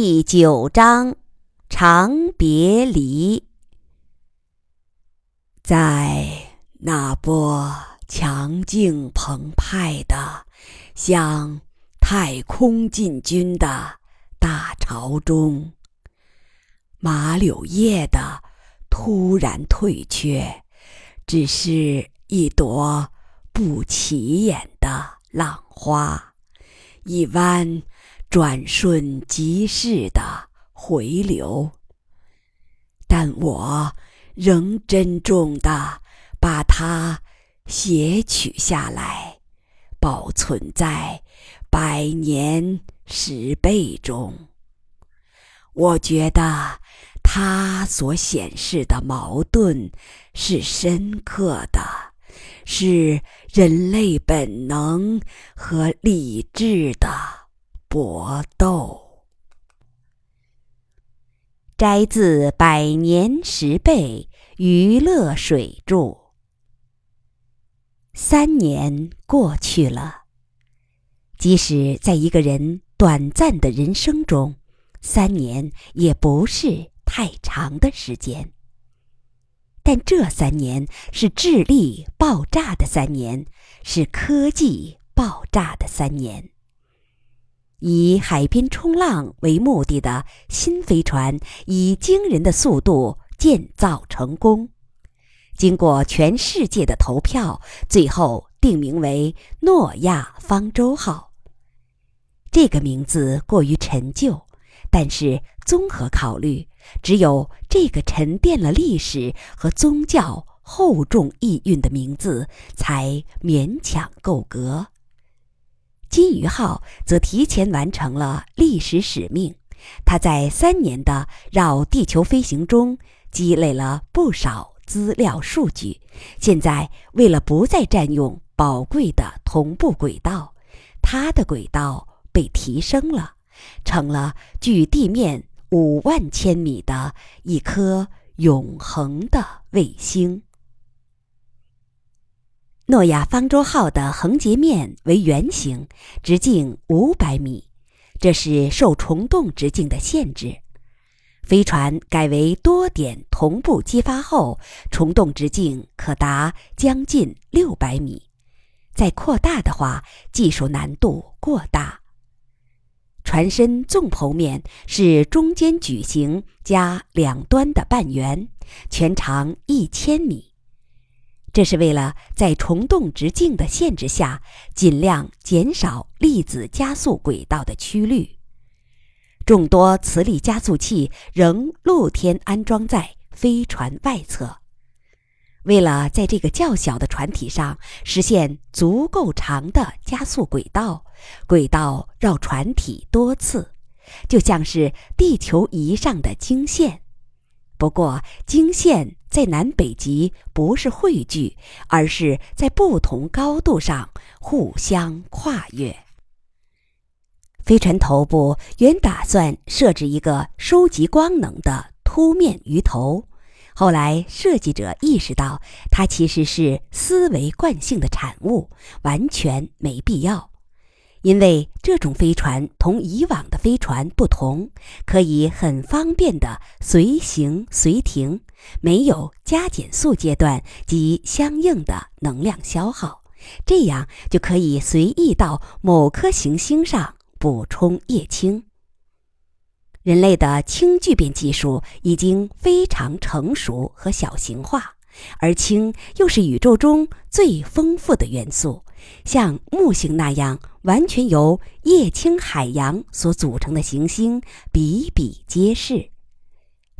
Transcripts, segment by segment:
第九章，长别离。在那波强劲澎湃的、向太空进军的大潮中，马柳叶的突然退却，只是一朵不起眼的浪花，一弯。转瞬即逝的回流，但我仍珍重地把它写取下来，保存在百年石碑中。我觉得它所显示的矛盾是深刻的，是人类本能和理智的。搏斗。摘自《百年十倍娱乐水著》。三年过去了，即使在一个人短暂的人生中，三年也不是太长的时间。但这三年是智力爆炸的三年，是科技爆炸的三年。以海边冲浪为目的的新飞船以惊人的速度建造成功，经过全世界的投票，最后定名为“诺亚方舟号”。这个名字过于陈旧，但是综合考虑，只有这个沉淀了历史和宗教厚重意蕴的名字才勉强够格。金鱼号则提前完成了历史使命，它在三年的绕地球飞行中积累了不少资料数据。现在，为了不再占用宝贵的同步轨道，它的轨道被提升了，成了距地面五万千米的一颗永恒的卫星。诺亚方舟号的横截面为圆形，直径五百米，这是受虫洞直径的限制。飞船改为多点同步激发后，虫洞直径可达将近六百米。再扩大的话，技术难度过大。船身纵剖面是中间矩形加两端的半圆，全长一千米。这是为了在虫洞直径的限制下，尽量减少粒子加速轨道的曲率。众多磁力加速器仍露天安装在飞船外侧。为了在这个较小的船体上实现足够长的加速轨道，轨道绕船体多次，就像是地球仪上的经线。不过，经线在南北极不是汇聚，而是在不同高度上互相跨越。飞船头部原打算设置一个收集光能的凸面鱼头，后来设计者意识到它其实是思维惯性的产物，完全没必要。因为这种飞船同以往的飞船不同，可以很方便的随行随停，没有加减速阶段及相应的能量消耗，这样就可以随意到某颗行星上补充液氢。人类的氢聚变技术已经非常成熟和小型化，而氢又是宇宙中最丰富的元素。像木星那样完全由液氢海洋所组成的行星比比皆是。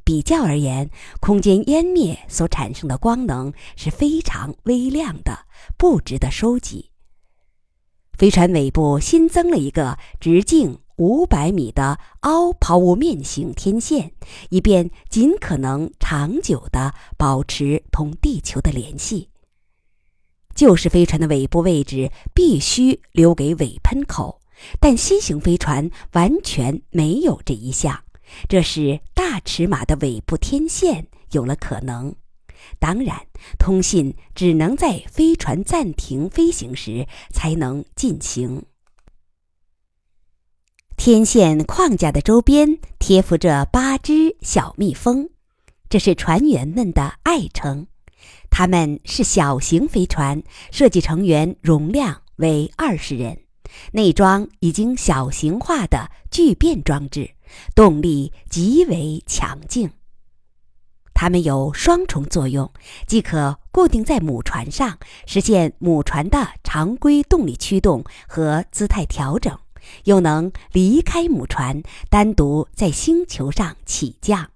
比较而言，空间湮灭所产生的光能是非常微量的，不值得收集。飞船尾部新增了一个直径五百米的凹抛物面型天线，以便尽可能长久地保持同地球的联系。就是飞船的尾部位置必须留给尾喷口，但新型飞船完全没有这一项，这是大尺码的尾部天线有了可能。当然，通信只能在飞船暂停飞行时才能进行。天线框架的周边贴附着八只小蜜蜂，这是船员们的爱称。它们是小型飞船，设计成员容量为二十人，内装已经小型化的聚变装置，动力极为强劲。它们有双重作用，既可固定在母船上，实现母船的常规动力驱动和姿态调整，又能离开母船，单独在星球上起降。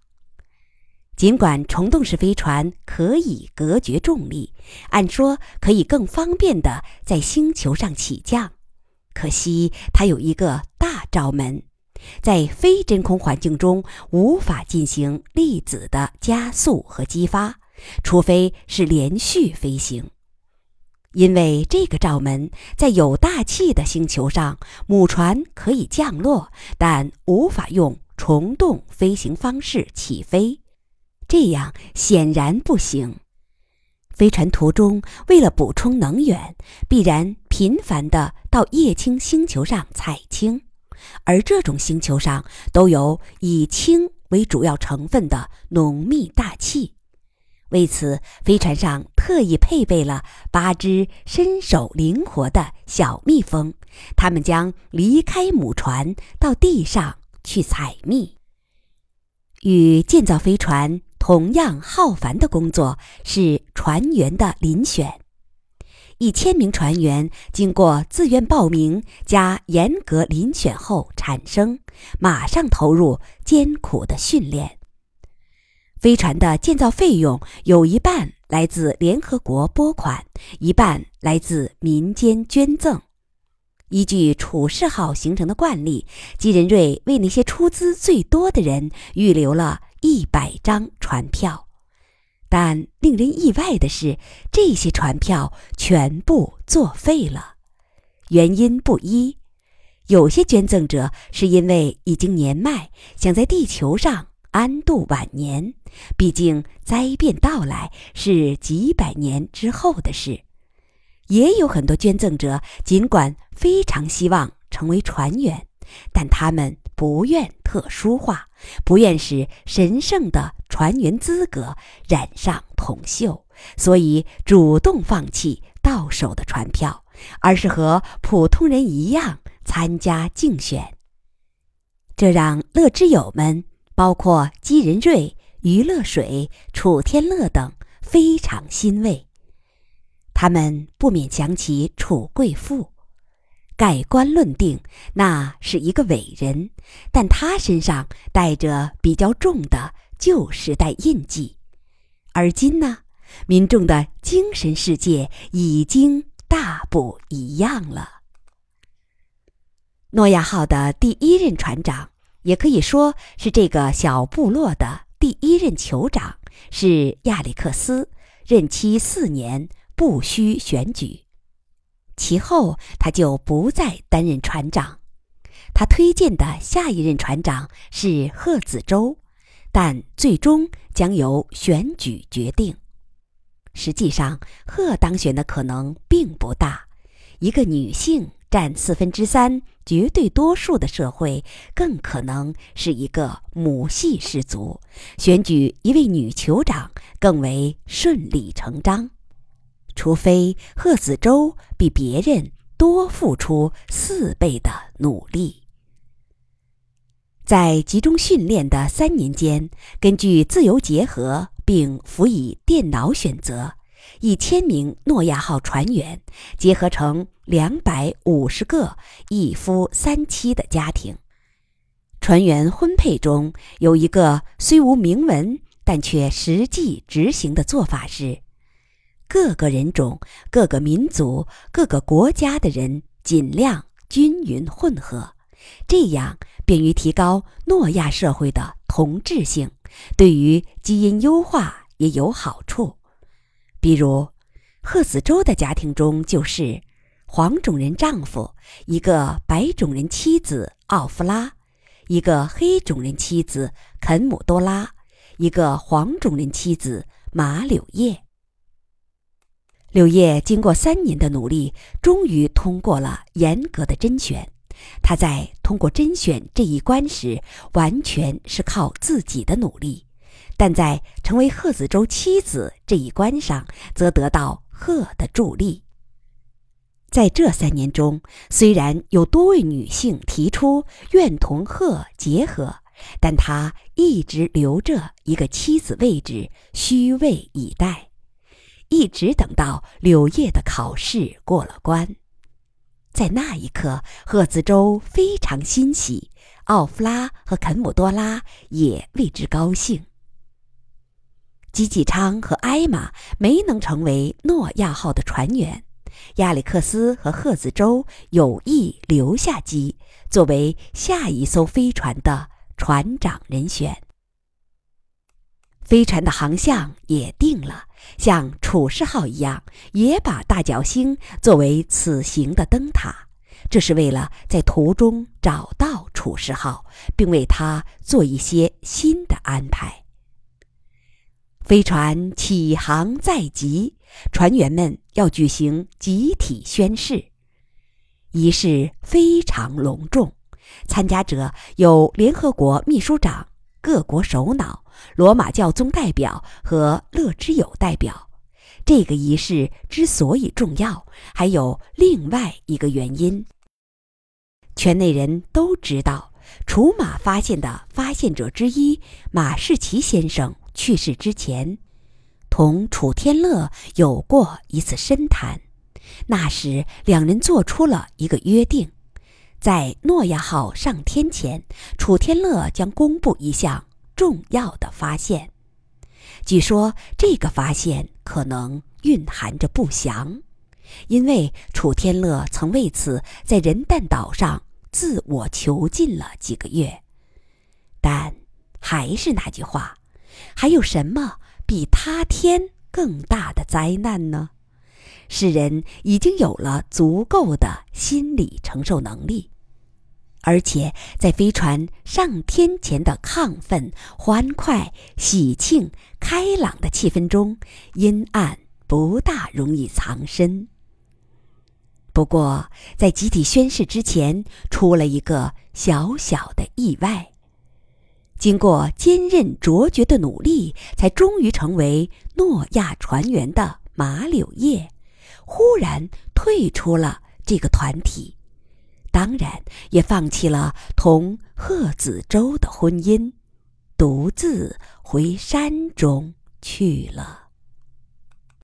尽管虫洞式飞船可以隔绝重力，按说可以更方便地在星球上起降，可惜它有一个大罩门。在非真空环境中无法进行粒子的加速和激发，除非是连续飞行。因为这个罩门在有大气的星球上，母船可以降落，但无法用虫洞飞行方式起飞，这样显然不行。飞船途中为了补充能源，必然频繁地到液氢星球上采氢。而这种星球上都有以氢为主要成分的浓密大气，为此，飞船上特意配备了八只身手灵活的小蜜蜂，它们将离开母船到地上去采蜜。与建造飞船同样浩繁的工作是船员的遴选。一千名船员经过自愿报名加严格遴选后产生，马上投入艰苦的训练。飞船的建造费用有一半来自联合国拨款，一半来自民间捐赠。依据楚世号形成的惯例，吉仁瑞为那些出资最多的人预留了一百张船票。但令人意外的是，这些船票全部作废了，原因不一。有些捐赠者是因为已经年迈，想在地球上安度晚年，毕竟灾变到来是几百年之后的事；也有很多捐赠者尽管非常希望成为船员，但他们不愿特殊化，不愿使神圣的。船员资格染上铜锈，所以主动放弃到手的船票，而是和普通人一样参加竞选。这让乐之友们，包括姬仁瑞、余乐水、楚天乐等非常欣慰。他们不免想起楚贵妇，盖棺论定，那是一个伟人，但他身上带着比较重的。旧时代印记，而今呢，民众的精神世界已经大不一样了。诺亚号的第一任船长，也可以说是这个小部落的第一任酋长，是亚历克斯，任期四年，不需选举。其后他就不再担任船长，他推荐的下一任船长是贺子舟。但最终将由选举决定。实际上，贺当选的可能并不大。一个女性占四分之三绝对多数的社会，更可能是一个母系氏族。选举一位女酋长更为顺理成章，除非贺子舟比别人多付出四倍的努力。在集中训练的三年间，根据自由结合并辅以电脑选择，一千名诺亚号船员结合成两百五十个一夫三妻的家庭。船员婚配中有一个虽无明文但却实际执行的做法是：各个人种、各个民族、各个国家的人尽量均匀混合，这样。便于提高诺亚社会的同质性，对于基因优化也有好处。比如，贺子洲的家庭中就是黄种人丈夫，一个白种人妻子奥夫拉，一个黑种人妻子肯姆多拉，一个黄种人妻子马柳叶。柳叶经过三年的努力，终于通过了严格的甄选。他在通过甄选这一关时，完全是靠自己的努力；但在成为贺子洲妻子这一关上，则得到贺的助力。在这三年中，虽然有多位女性提出愿同贺结合，但他一直留着一个妻子位置，虚位以待，一直等到柳叶的考试过了关。在那一刻，贺子洲非常欣喜，奥夫拉和肯姆多拉也为之高兴。吉吉昌和艾玛没能成为诺亚号的船员，亚历克斯和贺子洲有意留下基，作为下一艘飞船的船长人选。飞船的航向也定了，像楚世号一样，也把大角星作为此行的灯塔。这是为了在途中找到楚世号，并为他做一些新的安排。飞船起航在即，船员们要举行集体宣誓，仪式非常隆重，参加者有联合国秘书长、各国首脑。罗马教宗代表和乐之友代表，这个仪式之所以重要，还有另外一个原因。圈内人都知道，楚马发现的发现者之一马士奇先生去世之前，同楚天乐有过一次深谈。那时，两人做出了一个约定，在诺亚号上天前，楚天乐将公布一项。重要的发现，据说这个发现可能蕴含着不祥，因为楚天乐曾为此在人蛋岛上自我囚禁了几个月。但还是那句话，还有什么比他天更大的灾难呢？世人已经有了足够的心理承受能力。而且在飞船上天前的亢奋、欢快、喜庆、开朗的气氛中，阴暗不大容易藏身。不过，在集体宣誓之前，出了一个小小的意外。经过坚韧卓绝的努力，才终于成为诺亚船员的马柳叶，忽然退出了这个团体。当然，也放弃了同贺子舟的婚姻，独自回山中去了。